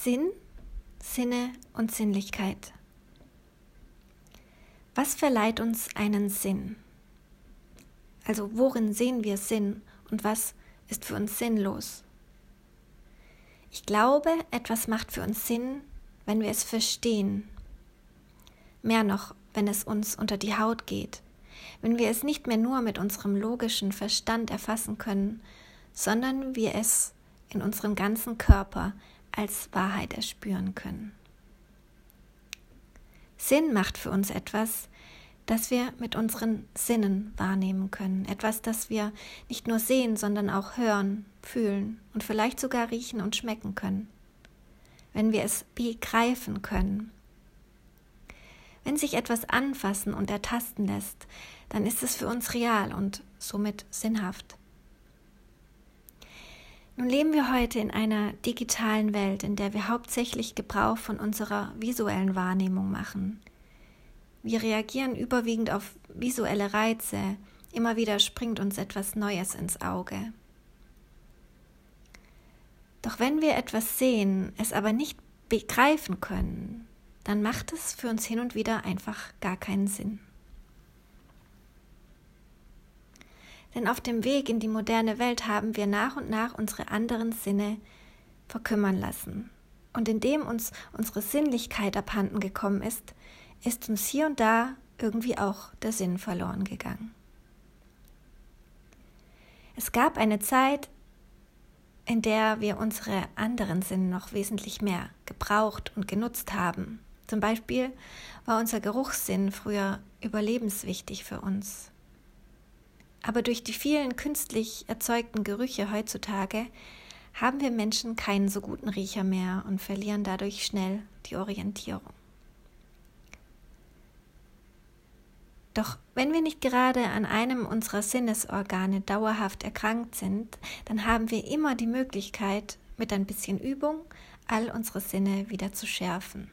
Sinn, Sinne und Sinnlichkeit. Was verleiht uns einen Sinn? Also worin sehen wir Sinn und was ist für uns sinnlos? Ich glaube, etwas macht für uns Sinn, wenn wir es verstehen. Mehr noch, wenn es uns unter die Haut geht, wenn wir es nicht mehr nur mit unserem logischen Verstand erfassen können, sondern wir es in unserem ganzen Körper als Wahrheit erspüren können. Sinn macht für uns etwas, das wir mit unseren Sinnen wahrnehmen können, etwas, das wir nicht nur sehen, sondern auch hören, fühlen und vielleicht sogar riechen und schmecken können, wenn wir es begreifen können. Wenn sich etwas anfassen und ertasten lässt, dann ist es für uns real und somit sinnhaft. Nun leben wir heute in einer digitalen Welt, in der wir hauptsächlich Gebrauch von unserer visuellen Wahrnehmung machen. Wir reagieren überwiegend auf visuelle Reize, immer wieder springt uns etwas Neues ins Auge. Doch wenn wir etwas sehen, es aber nicht begreifen können, dann macht es für uns hin und wieder einfach gar keinen Sinn. Denn auf dem Weg in die moderne Welt haben wir nach und nach unsere anderen Sinne verkümmern lassen. Und indem uns unsere Sinnlichkeit abhanden gekommen ist, ist uns hier und da irgendwie auch der Sinn verloren gegangen. Es gab eine Zeit, in der wir unsere anderen Sinne noch wesentlich mehr gebraucht und genutzt haben. Zum Beispiel war unser Geruchssinn früher überlebenswichtig für uns. Aber durch die vielen künstlich erzeugten Gerüche heutzutage haben wir Menschen keinen so guten Riecher mehr und verlieren dadurch schnell die Orientierung. Doch wenn wir nicht gerade an einem unserer Sinnesorgane dauerhaft erkrankt sind, dann haben wir immer die Möglichkeit, mit ein bisschen Übung all unsere Sinne wieder zu schärfen.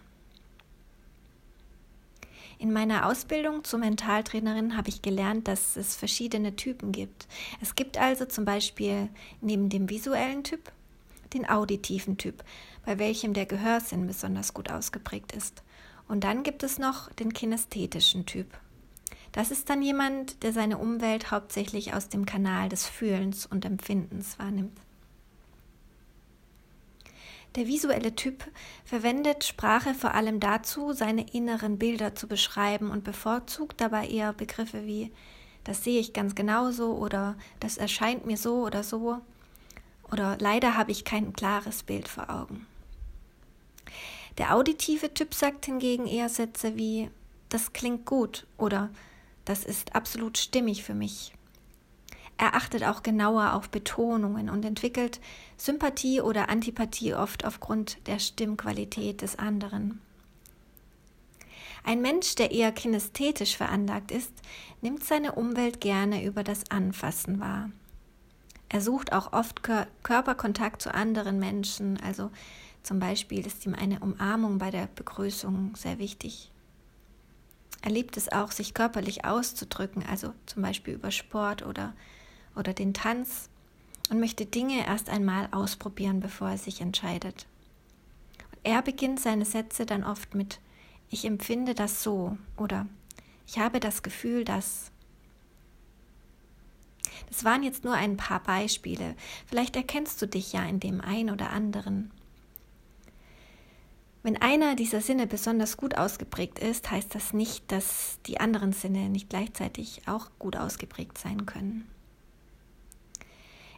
In meiner Ausbildung zur Mentaltrainerin habe ich gelernt, dass es verschiedene Typen gibt. Es gibt also zum Beispiel neben dem visuellen Typ den auditiven Typ, bei welchem der Gehörsinn besonders gut ausgeprägt ist. Und dann gibt es noch den kinästhetischen Typ. Das ist dann jemand, der seine Umwelt hauptsächlich aus dem Kanal des Fühlens und Empfindens wahrnimmt. Der visuelle Typ verwendet Sprache vor allem dazu, seine inneren Bilder zu beschreiben und bevorzugt dabei eher Begriffe wie das sehe ich ganz genauso oder das erscheint mir so oder so oder leider habe ich kein klares Bild vor Augen. Der auditive Typ sagt hingegen eher Sätze wie das klingt gut oder das ist absolut stimmig für mich er achtet auch genauer auf Betonungen und entwickelt Sympathie oder Antipathie oft aufgrund der Stimmqualität des anderen. Ein Mensch, der eher kinästhetisch veranlagt ist, nimmt seine Umwelt gerne über das Anfassen wahr. Er sucht auch oft Kör Körperkontakt zu anderen Menschen, also zum Beispiel ist ihm eine Umarmung bei der Begrüßung sehr wichtig. Er liebt es auch, sich körperlich auszudrücken, also zum Beispiel über Sport oder oder den Tanz und möchte Dinge erst einmal ausprobieren, bevor er sich entscheidet. Er beginnt seine Sätze dann oft mit Ich empfinde das so oder Ich habe das Gefühl, dass. Das waren jetzt nur ein paar Beispiele. Vielleicht erkennst du dich ja in dem ein oder anderen. Wenn einer dieser Sinne besonders gut ausgeprägt ist, heißt das nicht, dass die anderen Sinne nicht gleichzeitig auch gut ausgeprägt sein können.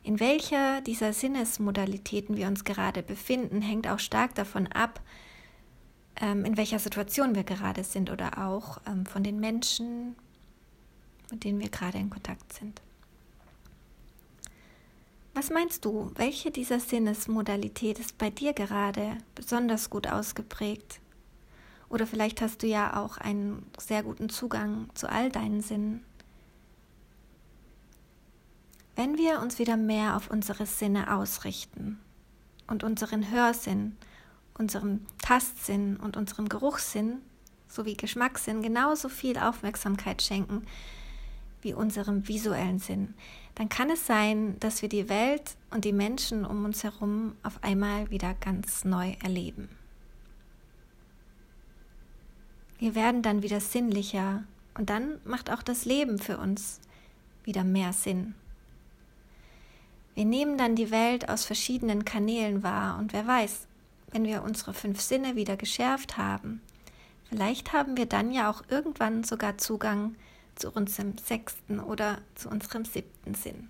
In welcher dieser Sinnesmodalitäten wir uns gerade befinden, hängt auch stark davon ab, ähm, in welcher Situation wir gerade sind oder auch ähm, von den Menschen, mit denen wir gerade in Kontakt sind. Was meinst du, welche dieser Sinnesmodalität ist bei dir gerade besonders gut ausgeprägt? Oder vielleicht hast du ja auch einen sehr guten Zugang zu all deinen Sinnen. Wenn wir uns wieder mehr auf unsere Sinne ausrichten und unseren Hörsinn, unseren Tastsinn und unserem Geruchssinn sowie Geschmackssinn genauso viel Aufmerksamkeit schenken wie unserem visuellen Sinn, dann kann es sein, dass wir die Welt und die Menschen um uns herum auf einmal wieder ganz neu erleben. Wir werden dann wieder sinnlicher und dann macht auch das Leben für uns wieder mehr Sinn. Wir nehmen dann die Welt aus verschiedenen Kanälen wahr und wer weiß, wenn wir unsere fünf Sinne wieder geschärft haben, vielleicht haben wir dann ja auch irgendwann sogar Zugang zu unserem sechsten oder zu unserem siebten Sinn.